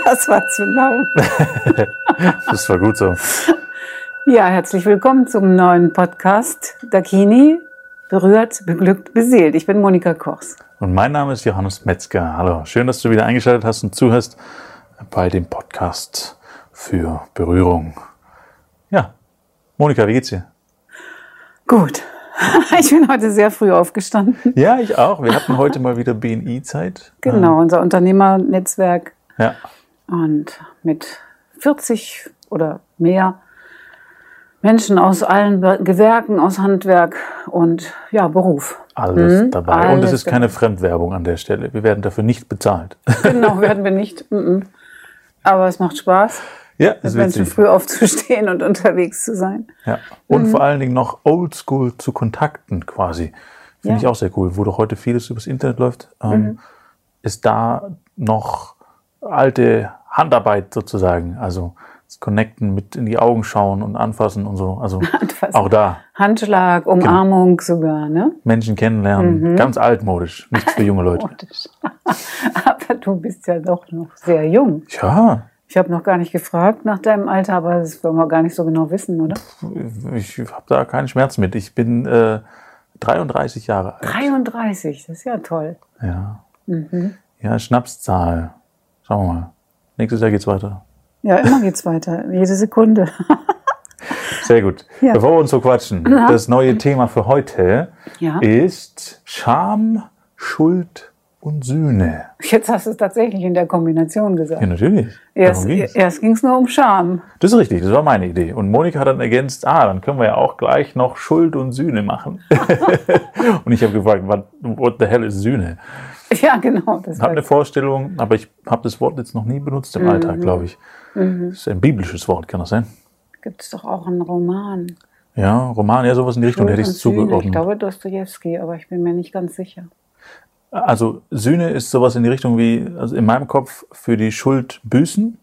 Das war zu laut. das war gut so. Ja, herzlich willkommen zum neuen Podcast Dakini, berührt, beglückt, beseelt. Ich bin Monika Kochs. Und mein Name ist Johannes Metzger. Hallo, schön, dass du wieder eingeschaltet hast und zuhörst bei dem Podcast für Berührung. Ja, Monika, wie geht's dir? Gut. Ich bin heute sehr früh aufgestanden. Ja, ich auch. Wir hatten heute mal wieder BNI-Zeit. Genau, unser Unternehmernetzwerk. Ja. Und mit 40 oder mehr Menschen aus allen Gewerken, aus Handwerk und ja, Beruf. Alles mhm, dabei. Alles und es ist keine Fremdwerbung an der Stelle. Wir werden dafür nicht bezahlt. Genau, werden wir nicht. Aber es macht Spaß. Ja, mit Menschen früh aufzustehen und unterwegs zu sein. Ja. Und mhm. vor allen Dingen noch oldschool zu kontakten quasi. Finde ja. ich auch sehr cool. Wo doch heute vieles übers Internet läuft, ähm, mhm. ist da noch alte Handarbeit sozusagen. Also das Connecten, mit in die Augen schauen und anfassen und so. Also anfassen. auch da. Handschlag. Umarmung genau. sogar, ne? Menschen kennenlernen. Mhm. Ganz altmodisch. Nichts für junge Leute. Aber du bist ja doch noch sehr jung. Ja. Ich habe noch gar nicht gefragt nach deinem Alter, aber das wollen wir gar nicht so genau wissen, oder? Ich habe da keinen Schmerz mit. Ich bin äh, 33 Jahre alt. 33, das ist ja toll. Ja. Mhm. Ja, Schnapszahl. Schauen wir mal. Nächstes Jahr geht's weiter. Ja, immer geht's weiter. Jede Sekunde. Sehr gut. Ja. Bevor wir uns so quatschen, das neue Thema für heute ja. ist Scham, Schuld und Sühne. Jetzt hast du es tatsächlich in der Kombination gesagt. Ja, natürlich. Erst, erst ging es nur um Scham. Das ist richtig, das war meine Idee. Und Monika hat dann ergänzt, ah, dann können wir ja auch gleich noch Schuld und Sühne machen. und ich habe gefragt, what, what the hell ist Sühne? Ja, genau. Ich habe eine Vorstellung, aber ich habe das Wort jetzt noch nie benutzt im mhm. Alltag, glaube ich. Mhm. Das ist ein biblisches Wort, kann das sein? Gibt es doch auch einen Roman. Ja, Roman, ja, sowas in die Richtung Schuld hätte ich es zugeordnet. Ich glaube Dostoevsky, aber ich bin mir nicht ganz sicher. Also Sühne ist sowas in die Richtung wie, also in meinem Kopf für die Schuld büßen.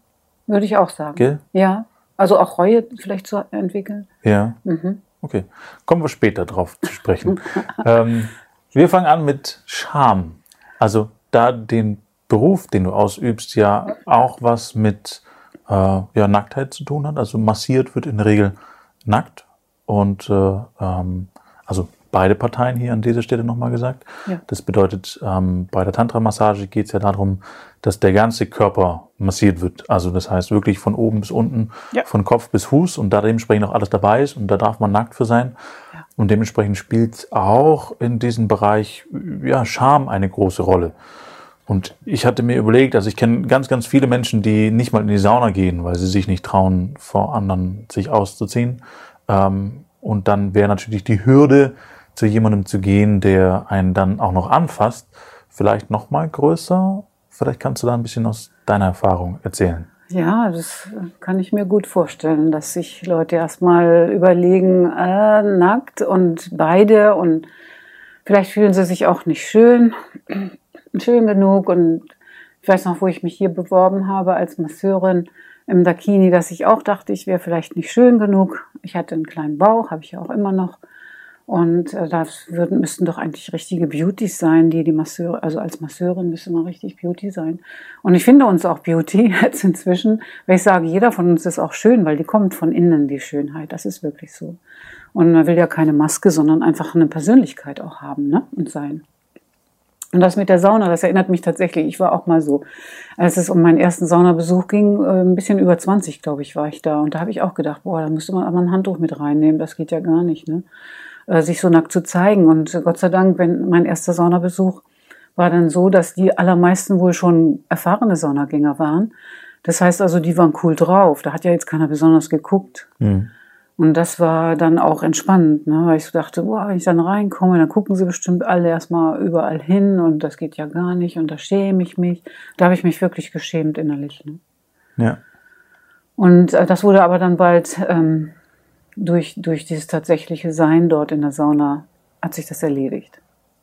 Würde ich auch sagen. Gell? Ja. Also auch Reue vielleicht zu entwickeln. Ja. Mhm. Okay. Kommen wir später drauf zu sprechen. ähm, wir fangen an mit Scham. Also da den Beruf, den du ausübst, ja auch was mit äh, ja, Nacktheit zu tun hat. Also massiert wird in der Regel nackt. Und äh, ähm, also beide Parteien hier an dieser Stelle nochmal gesagt. Ja. Das bedeutet, ähm, bei der Tantra-Massage geht es ja darum, dass der ganze Körper massiert wird. Also das heißt wirklich von oben bis unten, ja. von Kopf bis Fuß und da dementsprechend auch alles dabei ist und da darf man nackt für sein. Und dementsprechend spielt auch in diesem Bereich ja, Scham eine große Rolle. Und ich hatte mir überlegt, also ich kenne ganz, ganz viele Menschen, die nicht mal in die Sauna gehen, weil sie sich nicht trauen, vor anderen sich auszuziehen. Ähm, und dann wäre natürlich die Hürde, zu jemandem zu gehen, der einen dann auch noch anfasst, vielleicht noch mal größer. Vielleicht kannst du da ein bisschen aus deiner Erfahrung erzählen. Ja, das kann ich mir gut vorstellen, dass sich Leute erstmal überlegen, äh, nackt und beide und vielleicht fühlen sie sich auch nicht schön, schön genug und ich weiß noch, wo ich mich hier beworben habe als Masseurin im Dakini, dass ich auch dachte, ich wäre vielleicht nicht schön genug. Ich hatte einen kleinen Bauch, habe ich ja auch immer noch. Und äh, das würden, müssten doch eigentlich richtige Beauties sein, die die Masseure, also als Masseurin müsste man richtig Beauty sein. Und ich finde uns auch Beauty jetzt inzwischen, weil ich sage, jeder von uns ist auch schön, weil die kommt von innen, die Schönheit. Das ist wirklich so. Und man will ja keine Maske, sondern einfach eine Persönlichkeit auch haben ne? und sein. Und das mit der Sauna, das erinnert mich tatsächlich. Ich war auch mal so, als es um meinen ersten Saunabesuch ging, äh, ein bisschen über 20, glaube ich, war ich da. Und da habe ich auch gedacht, boah, da müsste man aber ein Handtuch mit reinnehmen. Das geht ja gar nicht. Ne? Äh, sich so nackt zu zeigen. Und Gott sei Dank, wenn mein erster Saunabesuch war dann so, dass die allermeisten wohl schon erfahrene Saunagänger waren. Das heißt also, die waren cool drauf. Da hat ja jetzt keiner besonders geguckt. Mhm. Und das war dann auch entspannend, ne? weil ich so dachte, boah, wenn ich dann reinkomme, dann gucken sie bestimmt alle erstmal überall hin und das geht ja gar nicht und da schäme ich mich. Da habe ich mich wirklich geschämt innerlich. Ne? Ja. Und äh, das wurde aber dann bald ähm, durch, durch dieses tatsächliche Sein dort in der Sauna hat sich das erledigt.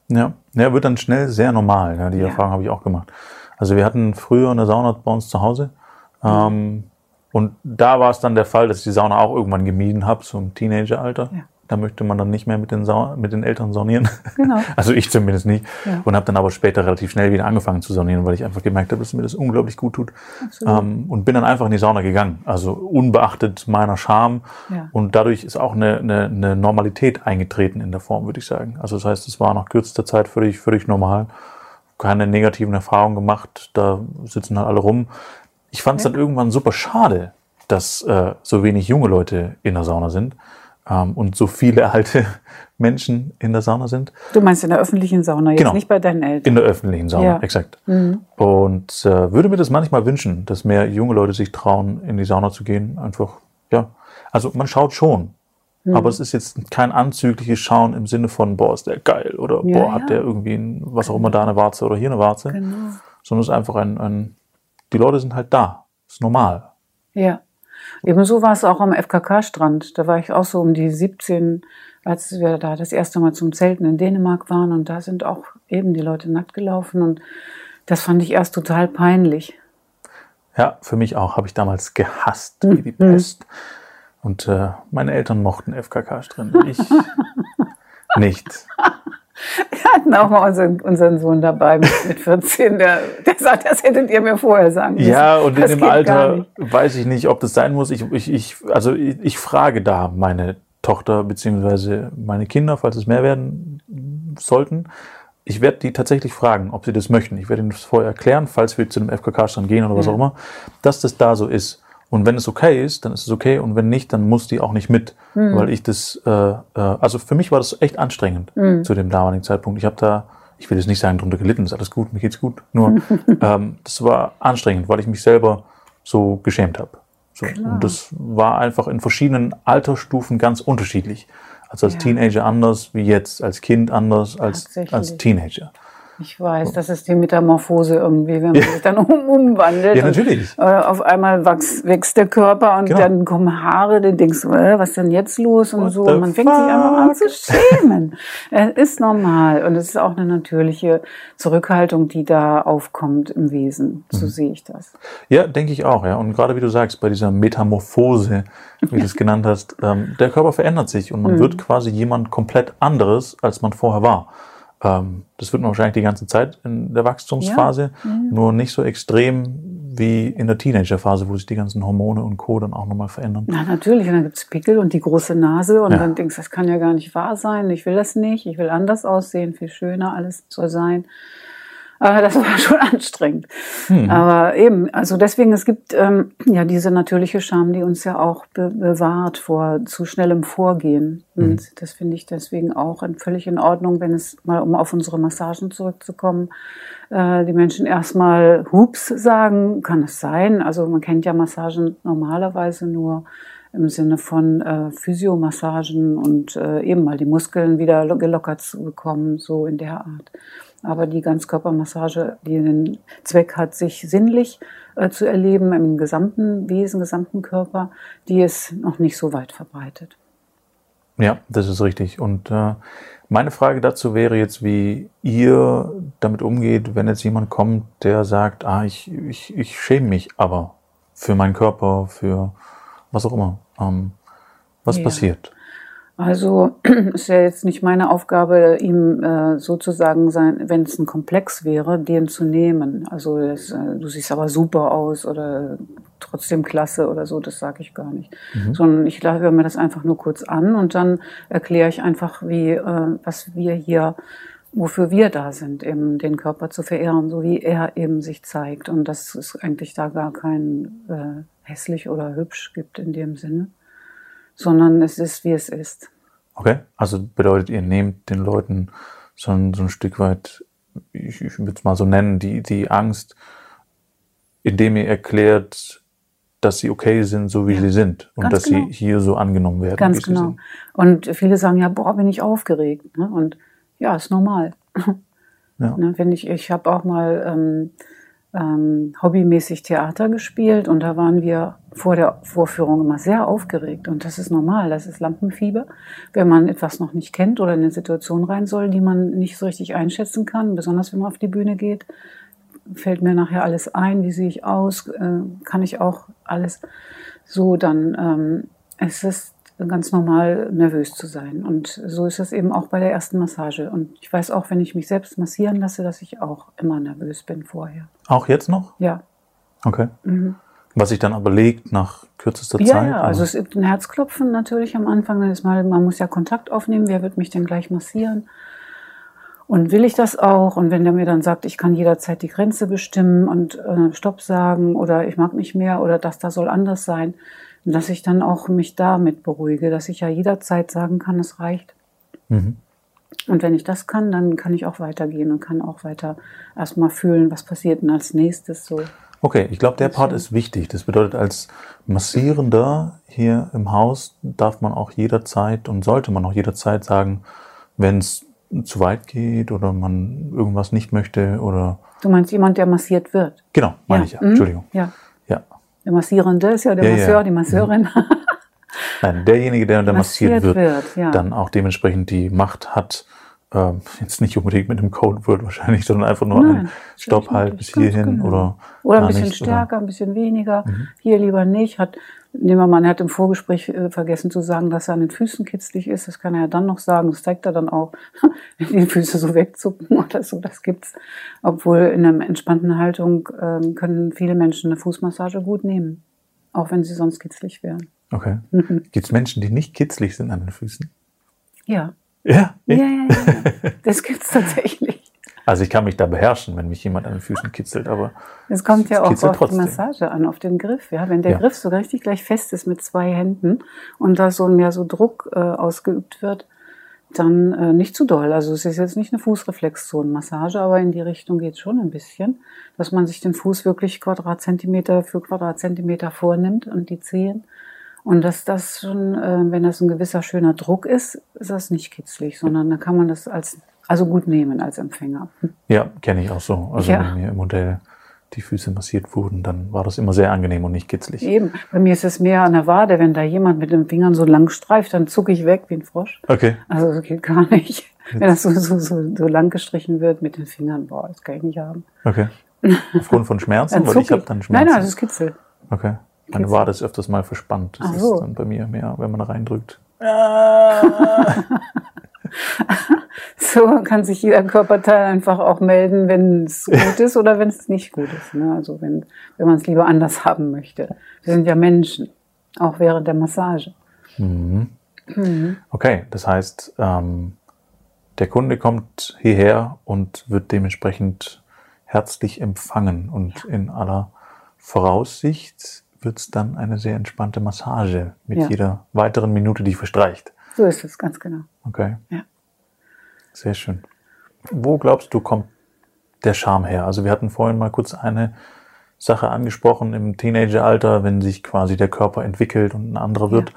Ja, ja wird dann schnell sehr normal. Ja, die ja. Erfahrung habe ich auch gemacht. Also wir hatten früher eine Sauna bei uns zu Hause. Ähm, und da war es dann der Fall, dass ich die Sauna auch irgendwann gemieden habe, so im Teenageralter. Ja. Da möchte man dann nicht mehr mit den, Sa mit den Eltern saunieren. Genau. Also ich zumindest nicht. Ja. Und habe dann aber später relativ schnell wieder angefangen zu saunieren, weil ich einfach gemerkt habe, dass mir das unglaublich gut tut. Ähm, und bin dann einfach in die Sauna gegangen. Also unbeachtet meiner Scham. Ja. Und dadurch ist auch eine, eine, eine Normalität eingetreten in der Form, würde ich sagen. Also das heißt, es war nach kürzester Zeit völlig, völlig normal. Keine negativen Erfahrungen gemacht. Da sitzen halt alle rum. Ich fand es dann irgendwann super schade, dass äh, so wenig junge Leute in der Sauna sind und so viele alte Menschen in der Sauna sind. Du meinst in der öffentlichen Sauna, jetzt Genau. nicht bei deinen Eltern. In der öffentlichen Sauna, Ja. exakt. Und äh, würde mir das manchmal wünschen, dass mehr junge Leute sich trauen, in die Sauna zu gehen. Einfach, ja. Also man schaut schon. Aber es ist jetzt kein anzügliches Schauen im Sinne von, boah, ist der geil oder Ja, boah, ja. hat der irgendwie ein, was auch immer da eine Warze oder hier eine Warze. Genau. Sondern es ist einfach ein, ein, die Leute sind halt da. Ist normal. Ja. Ebenso war es auch am FKK-Strand. Da war ich auch so um die 17, als wir da das erste Mal zum Zelten in Dänemark waren. Und da sind auch eben die Leute nackt gelaufen. Und das fand ich erst total peinlich. Ja, für mich auch. Habe ich damals gehasst wie die Pest. Und äh, meine Eltern mochten FKK-Strände. Ich nicht. Wir hatten auch mal unseren, unseren Sohn dabei mit, mit 14, der, der sagt, das hättet ihr mir vorher sagen müssen. Ja, und in Das dem Alter weiß ich nicht, ob das sein muss. Ich, ich, ich, also ich, ich frage da meine Tochter beziehungsweise meine Kinder, falls es mehr werden sollten. Ich werde die tatsächlich fragen, ob sie das möchten. Ich werde ihnen das vorher erklären, falls wir zu einem FKK-Stand gehen oder was Ja. auch immer, dass das da so ist. Und wenn es okay ist, dann ist es okay. Und wenn nicht, dann muss die auch nicht mit. Hm. Weil ich das, äh, äh, also für mich war das echt anstrengend Hm. zu dem damaligen Zeitpunkt. Ich habe da, ich will jetzt nicht sagen, drunter gelitten, ist alles gut, mir geht's gut. Nur, ähm, das war anstrengend, weil ich mich selber so geschämt habe. So. Und das war einfach in verschiedenen Altersstufen ganz unterschiedlich. Also als Ja. Teenager anders wie jetzt, als Kind anders als, als Teenager. Ich weiß, das ist die Metamorphose irgendwie, wenn man sich dann um, umwandelt. Ja, und, natürlich. äh, auf einmal wachs, wächst der Körper und Genau. dann kommen Haare, dann denkst du, äh, was ist denn jetzt los und What so. Und man fängt sich einfach an fuck? zu schämen. es ist normal und es ist auch eine natürliche Zurückhaltung, die da aufkommt im Wesen. Mhm. So sehe ich das. Ja, denke ich auch, ja. Und gerade wie du sagst, bei dieser Metamorphose, wie du es genannt hast, ähm, der Körper verändert sich und man wird quasi jemand komplett anderes, als man vorher war. Ähm, das wird man wahrscheinlich die ganze Zeit in der Wachstumsphase, nur nicht so extrem wie in der Teenagerphase, wo sich die ganzen Hormone und Co. dann auch nochmal verändern. Na, natürlich. Und dann gibt's Pickel und die große Nase und Ja. dann denkst du, das kann ja gar nicht wahr sein. Ich will das nicht. Ich will anders aussehen, viel schöner, alles soll sein. Aber das war schon anstrengend. Hm. Aber eben, also deswegen, es gibt ähm, ja diese natürliche Scham, die uns ja auch be bewahrt vor zu schnellem Vorgehen. Und das finde ich deswegen auch völlig in Ordnung, wenn es mal, um auf unsere Massagen zurückzukommen, äh, die Menschen erstmal Hups sagen, kann es sein. Also man kennt ja Massagen normalerweise nur im Sinne von äh, Physiomassagen und äh, eben mal die Muskeln wieder lo- gelockert zu bekommen, so in der Art. Aber die Ganzkörpermassage, die den Zweck hat, sich sinnlich äh, zu erleben im gesamten Wesen, gesamten Körper, die ist noch nicht so weit verbreitet. Ja, das ist richtig. Und äh, meine Frage dazu wäre jetzt, wie ihr damit umgeht, wenn jetzt jemand kommt, der sagt, ah, ich, ich, ich schäme mich aber für meinen Körper, für was auch immer. Ähm, was Ja. passiert? Also ist ja jetzt nicht meine Aufgabe, ihm äh, sozusagen sein, wenn es ein Komplex wäre, den zu nehmen. Also das, äh, du siehst aber super aus oder trotzdem klasse oder so, das sage ich gar nicht. Sondern ich höre mir das einfach nur kurz an und dann erkläre ich einfach, wie äh, was wir hier, wofür wir da sind, eben den Körper zu verehren, so wie er eben sich zeigt. Und dass es eigentlich da gar kein äh, hässlich oder hübsch gibt in dem Sinne sondern es ist, wie es ist. Okay, also bedeutet, ihr nehmt den Leuten so ein, so ein Stück weit, ich, ich würde es mal so nennen, die, die Angst, indem ihr erklärt, dass sie okay sind, so wie Ja, sie sind und dass genau. sie hier so angenommen werden. Ganz genau. Und viele sagen ja, boah, bin ich aufgeregt. Ne? Und ja, ist normal. Ja. Ne, wenn ich ich habe auch mal ähm, ähm, hobbymäßig Theater gespielt und da waren wir vor der Vorführung immer sehr aufgeregt. Und das ist normal, das ist Lampenfieber. Wenn man etwas noch nicht kennt oder in eine Situation rein soll, die man nicht so richtig einschätzen kann, besonders wenn man auf die Bühne geht, fällt mir nachher alles ein, wie sehe ich aus, äh, kann ich auch alles so, dann ähm, es ist ganz normal nervös zu sein. Und so ist es eben auch bei der ersten Massage. Und ich weiß auch, wenn ich mich selbst massieren lasse, dass ich auch immer nervös bin vorher. Auch jetzt noch? Ja. Okay. Mhm. Was sich dann aber legt nach kürzester Ja, Zeit? ja, also es ist ein Herzklopfen natürlich am Anfang. Dann ist mal, man muss ja Kontakt aufnehmen. Wer wird mich denn gleich massieren? Und will ich das auch? Und wenn der mir dann sagt, ich kann jederzeit die Grenze bestimmen und äh, Stopp sagen oder ich mag nicht mehr oder das da soll anders sein, dass ich dann auch mich damit beruhige, dass ich ja jederzeit sagen kann, es reicht. Mhm. Und wenn ich das kann, dann kann ich auch weitergehen und kann auch weiter erstmal fühlen, was passiert denn als nächstes so. Okay, ich glaube, der Part ist wichtig. Das bedeutet, als Massierender hier im Haus darf man auch jederzeit und sollte man auch jederzeit sagen, wenn es zu weit geht oder man irgendwas nicht möchte oder. Du meinst jemand, der massiert wird? Genau, meine ich ja. mhm. Entschuldigung. Ja. Ja. Der Massierende ist ja der Ja, ja. Masseur, die Masseurin. Nein, derjenige, der, der massiert, Massiert wird, wird, ja. dann auch dementsprechend die Macht hat, ähm, jetzt nicht unbedingt mit dem Codeword wahrscheinlich, sondern einfach nur Nein, ein Stopp halt bis hierhin genau. oder, Oder ein bisschen nicht, oder- stärker, ein bisschen weniger. Hier lieber nicht. Hat, nehmen wir mal, er hat im Vorgespräch äh, vergessen zu sagen, dass er an den Füßen kitzlig ist. Das kann er ja dann noch sagen. Das zeigt er dann auch, wenn die Füße so wegzucken oder so. Das gibt's. Obwohl in einer entspannten Haltung ähm, können viele Menschen eine Fußmassage gut nehmen. Auch wenn sie sonst kitzlig wären. Okay. Mhm. Gibt es Menschen, die nicht kitzlig sind an den Füßen? Ja. Ja. Ja, ja, ja. Das gibt's tatsächlich. Also ich kann mich da beherrschen, wenn mich jemand an den Füßen kitzelt, aber Es kommt ja auch auf trotzdem. die Massage an, auf den Griff. Ja, wenn der Ja. Griff so richtig gleich fest ist mit zwei Händen und da so mehr so Druck äh, ausgeübt wird, dann äh, nicht zu doll. Also es ist jetzt nicht eine Fußreflexzonenmassage, aber in die Richtung geht schon ein bisschen, dass man sich den Fuß wirklich Quadratzentimeter für Quadratzentimeter vornimmt und die Zehen. Und dass das schon, äh, wenn das ein gewisser schöner Druck ist, ist das nicht kitzlig, sondern da kann man das als also gut nehmen als Empfänger. ja, kenne ich auch so. Also Ja. wenn mir im Modell die Füße massiert wurden, dann war das immer sehr angenehm und nicht kitzlig. Eben. Bei mir ist es mehr an der Wade, wenn da jemand mit den Fingern so lang streift, dann zucke ich weg wie ein Frosch. Okay. Also das geht gar nicht. Wenn das so, so, so, so lang gestrichen wird mit den Fingern, boah, das kann ich nicht haben. Okay. Aufgrund von Schmerzen, weil ich habe dann Nein, Schmerzen. nein, das ist Kitzel. okay. Meine. Wade ist öfters mal verspannt. Das Ach so. ist dann bei mir mehr, wenn man reindrückt. So kann sich jeder Körperteil einfach auch melden, wenn es gut ist oder wenn es nicht gut ist. Ne? Also wenn, wenn man es lieber anders haben möchte. Wir sind ja Menschen, auch während der Massage. Mhm. Okay, das heißt, ähm, der Kunde kommt hierher und wird dementsprechend herzlich empfangen und in aller Voraussicht wird es dann eine sehr entspannte Massage mit Ja. jeder weiteren Minute, die verstreicht. So ist es, ganz genau. Okay. Ja. Sehr schön. Wo glaubst du, kommt der Charme her? Also wir hatten vorhin mal kurz eine Sache angesprochen im Teenageralter, wenn sich quasi der Körper entwickelt und ein anderer wird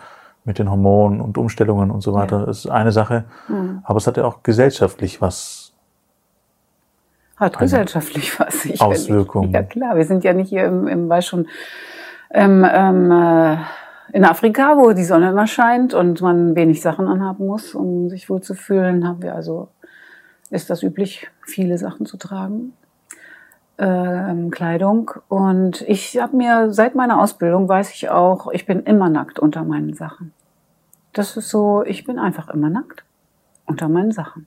mit den Hormonen und Umstellungen und so weiter. Ja. Das ist eine Sache. Mhm. Aber es hat ja auch gesellschaftlich was. Hat gesellschaftlich was. Ich, Auswirkung. Ja klar, wir sind ja nicht hier im, im weiß schon, ähm, ähm, äh, in Afrika, wo die Sonne immer scheint und man wenig Sachen anhaben muss, um sich wohl zu fühlen, haben wir also, ist das üblich, viele Sachen zu tragen. Ähm, Kleidung. Und ich habe mir seit meiner Ausbildung weiß ich auch, ich bin immer nackt unter meinen Sachen. Das ist so, ich bin einfach immer nackt unter meinen Sachen.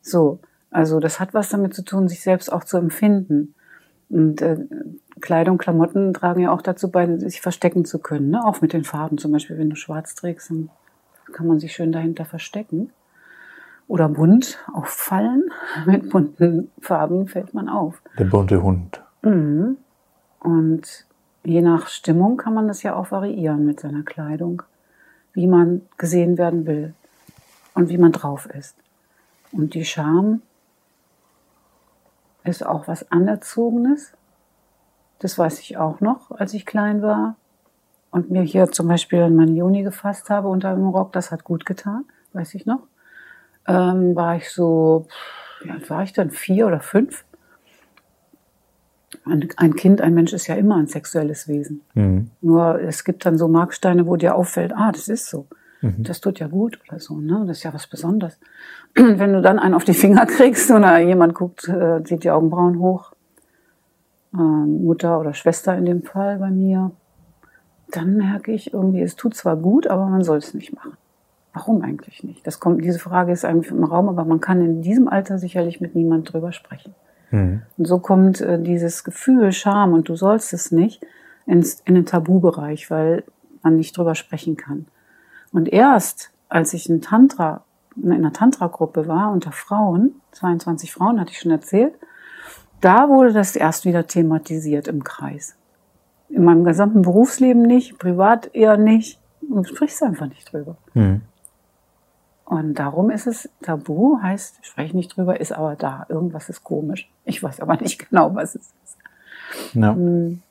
So, also das hat was damit zu tun, sich selbst auch zu empfinden. Und äh, Kleidung, Klamotten tragen ja auch dazu bei, sich verstecken zu können. Ne? Auch mit den Farben. Zum Beispiel, wenn du schwarz trägst, dann kann man sich schön dahinter verstecken. Oder bunt auffallen. Mit bunten Farben fällt man auf. Der bunte Hund. Mhm. Und je nach Stimmung kann man das ja auch variieren mit seiner Kleidung, wie man gesehen werden will und wie man drauf ist. Und die Scham ist auch was Anerzogenes. Das weiß ich auch noch, als ich klein war und mir hier zum Beispiel an meine Juni gefasst habe unter dem Rock. Das hat gut getan, weiß ich noch. Ähm, war ich so, wie alt war ich dann? Vier oder fünf? Ein, ein Kind, ein Mensch ist ja immer ein sexuelles Wesen. Mhm. Nur es gibt dann so Marksteine, wo dir auffällt, ah, das ist so. Mhm. Das tut ja gut oder so, ne? Das ist ja was Besonderes. Wenn du dann einen auf die Finger kriegst oder jemand guckt, äh, zieht die Augenbrauen hoch, ähm, Mutter oder Schwester in dem Fall bei mir, dann merke ich irgendwie, es tut zwar gut, aber man soll es nicht machen. Warum eigentlich nicht? Das kommt, diese Frage ist eigentlich im Raum, aber man kann in diesem Alter sicherlich mit niemand drüber sprechen. Mhm. Und so kommt äh, dieses Gefühl, Scham und du sollst es nicht, ins, in den Tabubereich, weil man nicht drüber sprechen kann. Und erst, als ich in Tantra, in einer Tantra-Gruppe war, unter Frauen, 22 Frauen hatte ich schon erzählt, da wurde das erst wieder thematisiert im Kreis. In meinem gesamten Berufsleben nicht, privat eher nicht. Du sprichst einfach nicht drüber. Mhm. Und darum ist es tabu, heißt, sprech nicht drüber, ist aber da. Irgendwas ist komisch. Ich weiß aber nicht genau, was es ist. Ja. Hm.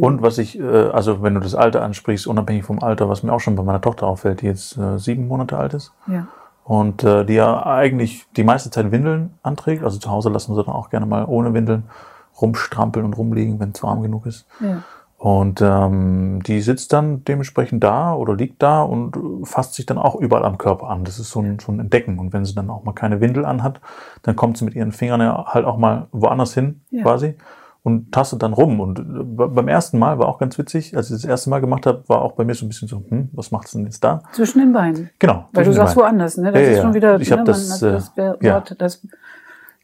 Und was ich, äh, also wenn du das Alter ansprichst, unabhängig vom Alter, was mir auch schon bei meiner Tochter auffällt, die jetzt äh, sieben Monate alt ist Ja. Und äh, die ja eigentlich die meiste Zeit Windeln anträgt. Also zu Hause lassen wir sie dann auch gerne mal ohne Windeln rumstrampeln und rumliegen, wenn es warm genug ist. ja. Und ähm, die sitzt dann dementsprechend da oder liegt da und fasst sich dann auch überall am Körper an. Das ist so ein, so ein Entdecken. Und wenn sie dann auch mal keine Windel anhat, dann kommt sie mit ihren Fingern ja halt auch mal woanders hin, Ja. quasi, und tastet dann rum. Und äh, be- beim ersten Mal war auch ganz witzig, als ich das erste Mal gemacht habe, war auch bei mir so ein bisschen so, hm, was macht's denn jetzt da? Zwischen den Beinen. Genau. Weil du sagst Beinen. woanders, ne? Das Ja, ist schon wieder ich ne, das, man, äh, das Wort, ja. das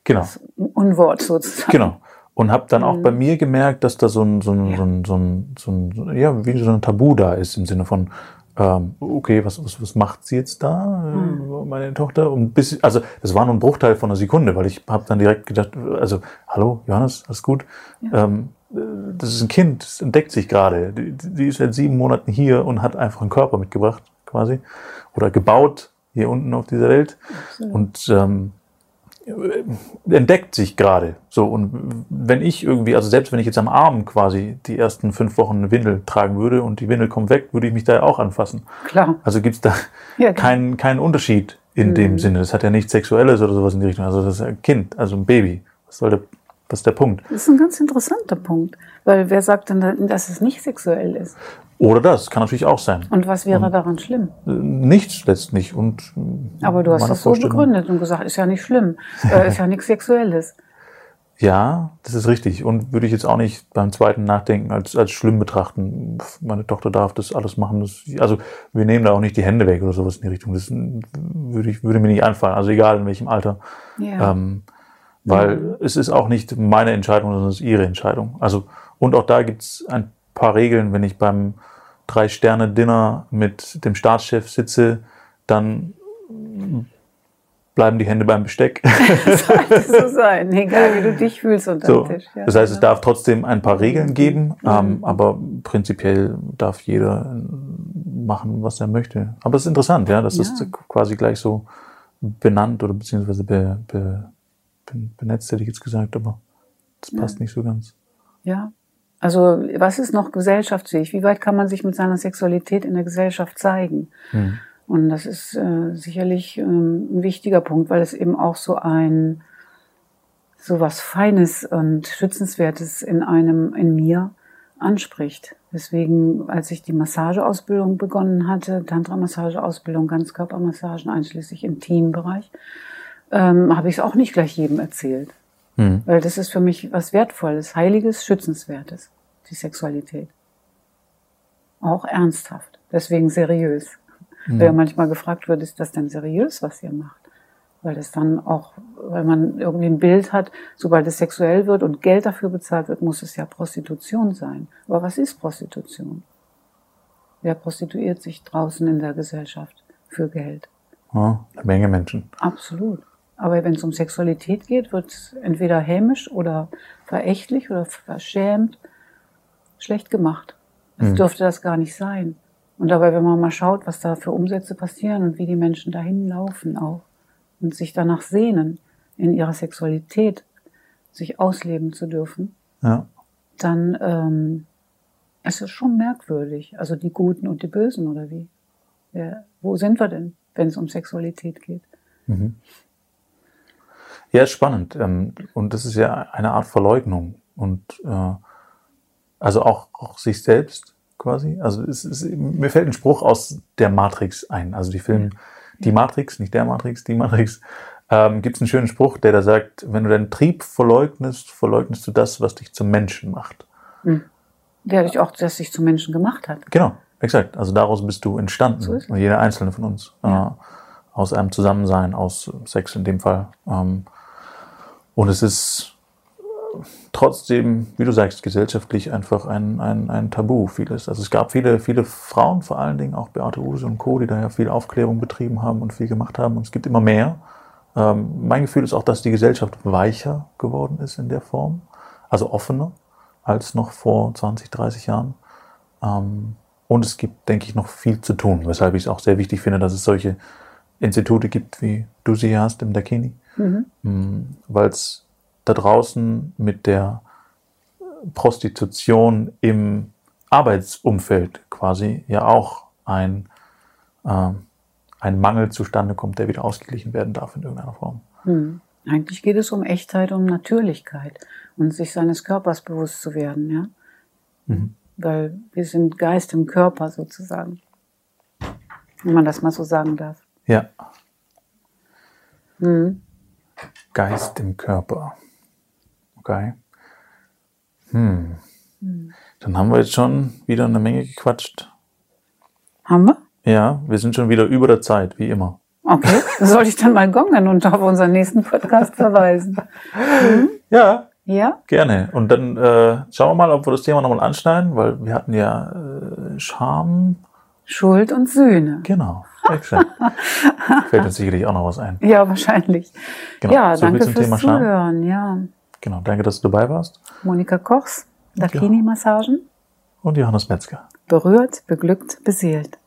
Genau. Unwort sozusagen. Genau. Und habe dann Mhm. auch bei mir gemerkt, dass da so ein, so ein, so ein, so ein, so ein ja, wie so ein Tabu da ist im Sinne von, ähm, okay, was, was, was macht sie jetzt da, Mhm. meine Tochter? Und bis, also das war nur ein Bruchteil von einer Sekunde, weil ich habe dann direkt gedacht, also, hallo, Johannes, alles gut? Ähm, äh, das ist ein Kind, das entdeckt sich gerade. Die, die ist seit sieben Monaten hier und hat einfach einen Körper mitgebracht, quasi. Oder gebaut hier unten auf dieser Welt. Und ähm, entdeckt sich gerade. So, und wenn ich irgendwie, also selbst wenn ich jetzt am Arm quasi die ersten fünf Wochen eine Windel tragen würde und die Windel kommt weg, würde ich mich da auch anfassen. Klar. Also gibt's da Ja, keinen keinen Unterschied in Mhm. dem Sinne. Das hat ja nichts Sexuelles oder sowas in die Richtung. Also das ist ein Kind, also ein Baby. Was soll der, was ist der Punkt? Das ist ein ganz interessanter Punkt. Weil wer sagt denn, dass es nicht sexuell ist? Oder das, kann natürlich auch sein. Und was wäre daran schlimm? Äh, Nichts letztlich. Und äh, Aber du hast das so begründet und gesagt, ist ja nicht schlimm. Äh, ist ja nichts Sexuelles. Ja, das ist richtig. Und würde ich jetzt auch nicht beim zweiten Nachdenken als, als schlimm betrachten. Meine Tochter darf das alles machen. Das, also wir nehmen da auch nicht die Hände weg oder sowas in die Richtung. Das würde, ich, würde mir nicht einfallen. Also egal in welchem Alter. Ja. Ähm, weil es ist auch nicht meine Entscheidung, sondern es ist ihre Entscheidung. Also, und auch da gibt's ein paar Regeln. Wenn ich beim Drei-Sterne-Dinner mit dem Staatschef sitze, dann bleiben die Hände beim Besteck. Sollte so sein, egal wie du dich fühlst unter So, dem Tisch. Ja, das heißt, es darf trotzdem ein paar Regeln geben, ähm, aber prinzipiell darf jeder machen, was er möchte. Aber es ist interessant, ja, dass das Ja. quasi gleich so benannt oder beziehungsweise be, be, be, benetzt, hätte ich jetzt gesagt, aber das passt nicht so ganz. Ja. Also, was ist noch gesellschaftsfähig? Wie weit kann man sich mit seiner Sexualität in der Gesellschaft zeigen? Hm. Und das ist äh, sicherlich ähm, ein wichtiger Punkt, weil es eben auch so ein so was Feines und Schützenswertes in einem, in mir anspricht. Deswegen, als ich die Massageausbildung begonnen hatte, Tantra-Massageausbildung, Ganzkörpermassagen, einschließlich im Teambereich, ähm, habe ich es auch nicht gleich jedem erzählt. Hm. Weil das ist für mich was Wertvolles, Heiliges, Schützenswertes, die Sexualität. Auch ernsthaft, deswegen seriös. Weil ja manchmal gefragt wird, ist das denn seriös, was ihr macht? Weil das dann auch, weil man irgendwie ein Bild hat, sobald es sexuell wird und Geld dafür bezahlt wird, muss es ja Prostitution sein. Aber was ist Prostitution? Wer prostituiert sich draußen in der Gesellschaft für Geld? Ja, eine Menge Menschen. Absolut. Aber wenn es um Sexualität geht, wird es entweder hämisch oder verächtlich oder verschämt schlecht gemacht. Es Mhm. dürfte das gar nicht sein. Und dabei, wenn man mal schaut, was da für Umsätze passieren und wie die Menschen dahin laufen auch und sich danach sehnen, in ihrer Sexualität sich ausleben zu dürfen, Ja. dann ähm, ist es schon merkwürdig. Also die Guten und die Bösen oder wie? Wer, wo sind wir denn, wenn es um Sexualität geht? Ja, ist spannend. Ähm, Und das ist ja eine Art Verleugnung. Und äh, also auch, auch sich selbst quasi. Also es ist, mir fällt ein Spruch aus der Matrix ein. Also die Film Die Matrix, nicht der Matrix, die Matrix. Ähm, Gibt es einen schönen Spruch, der da sagt, wenn du deinen Trieb verleugnest, verleugnest du das, was dich zum Menschen macht. Der dich auch, das sich zum Menschen gemacht hat. Genau. Exakt, also daraus bist du entstanden, So jeder einzelne von uns. Ja. Äh, aus einem Zusammensein, aus Sex in dem Fall. Ähm, und es ist äh, trotzdem, wie du sagst, gesellschaftlich einfach ein, ein, ein Tabu, vieles. Also es gab viele, viele Frauen, vor allen Dingen auch Beate Use und Co., die da ja viel Aufklärung betrieben haben und viel gemacht haben. Und es gibt immer mehr. Ähm, mein Gefühl ist auch, dass die Gesellschaft weicher geworden ist in der Form, also offener als noch vor 20, 30 Jahren. Ähm, und es gibt, denke ich, noch viel zu tun, weshalb ich es auch sehr wichtig finde, dass es solche Institute gibt, wie du sie hast im Dakini, Mhm. weil es da draußen mit der Prostitution im Arbeitsumfeld quasi ja auch ein, ähm, ein Mangel zustande kommt, der wieder ausgeglichen werden darf in irgendeiner Form. Hm. Eigentlich geht es um Echtheit, um Natürlichkeit und sich seines Körpers bewusst zu werden, ja. Mhm. Weil wir sind Geist im Körper sozusagen. Wenn man das mal so sagen darf. Ja, Hm. Geist im Körper. Okay. Hm. Dann haben wir jetzt schon wieder eine Menge gequatscht. Haben wir? Ja, wir sind schon wieder über der Zeit, wie immer. Okay. Soll ich dann mal gongen und auf unseren nächsten Podcast verweisen? Ja, Ja? gerne. Und dann äh, schauen wir mal, ob wir das Thema nochmal anschneiden, weil wir hatten ja äh, Scham. Schuld und Sühne. Genau. Exakt. Fällt uns sicherlich auch noch was ein. Ja, wahrscheinlich. Genau. Ja, So danke fürs. Zuhören. Ja. Genau. Danke, dass du dabei warst. Monika Kochs, Dakini-Massagen. Und Johannes Metzger. Berührt, beglückt, beseelt.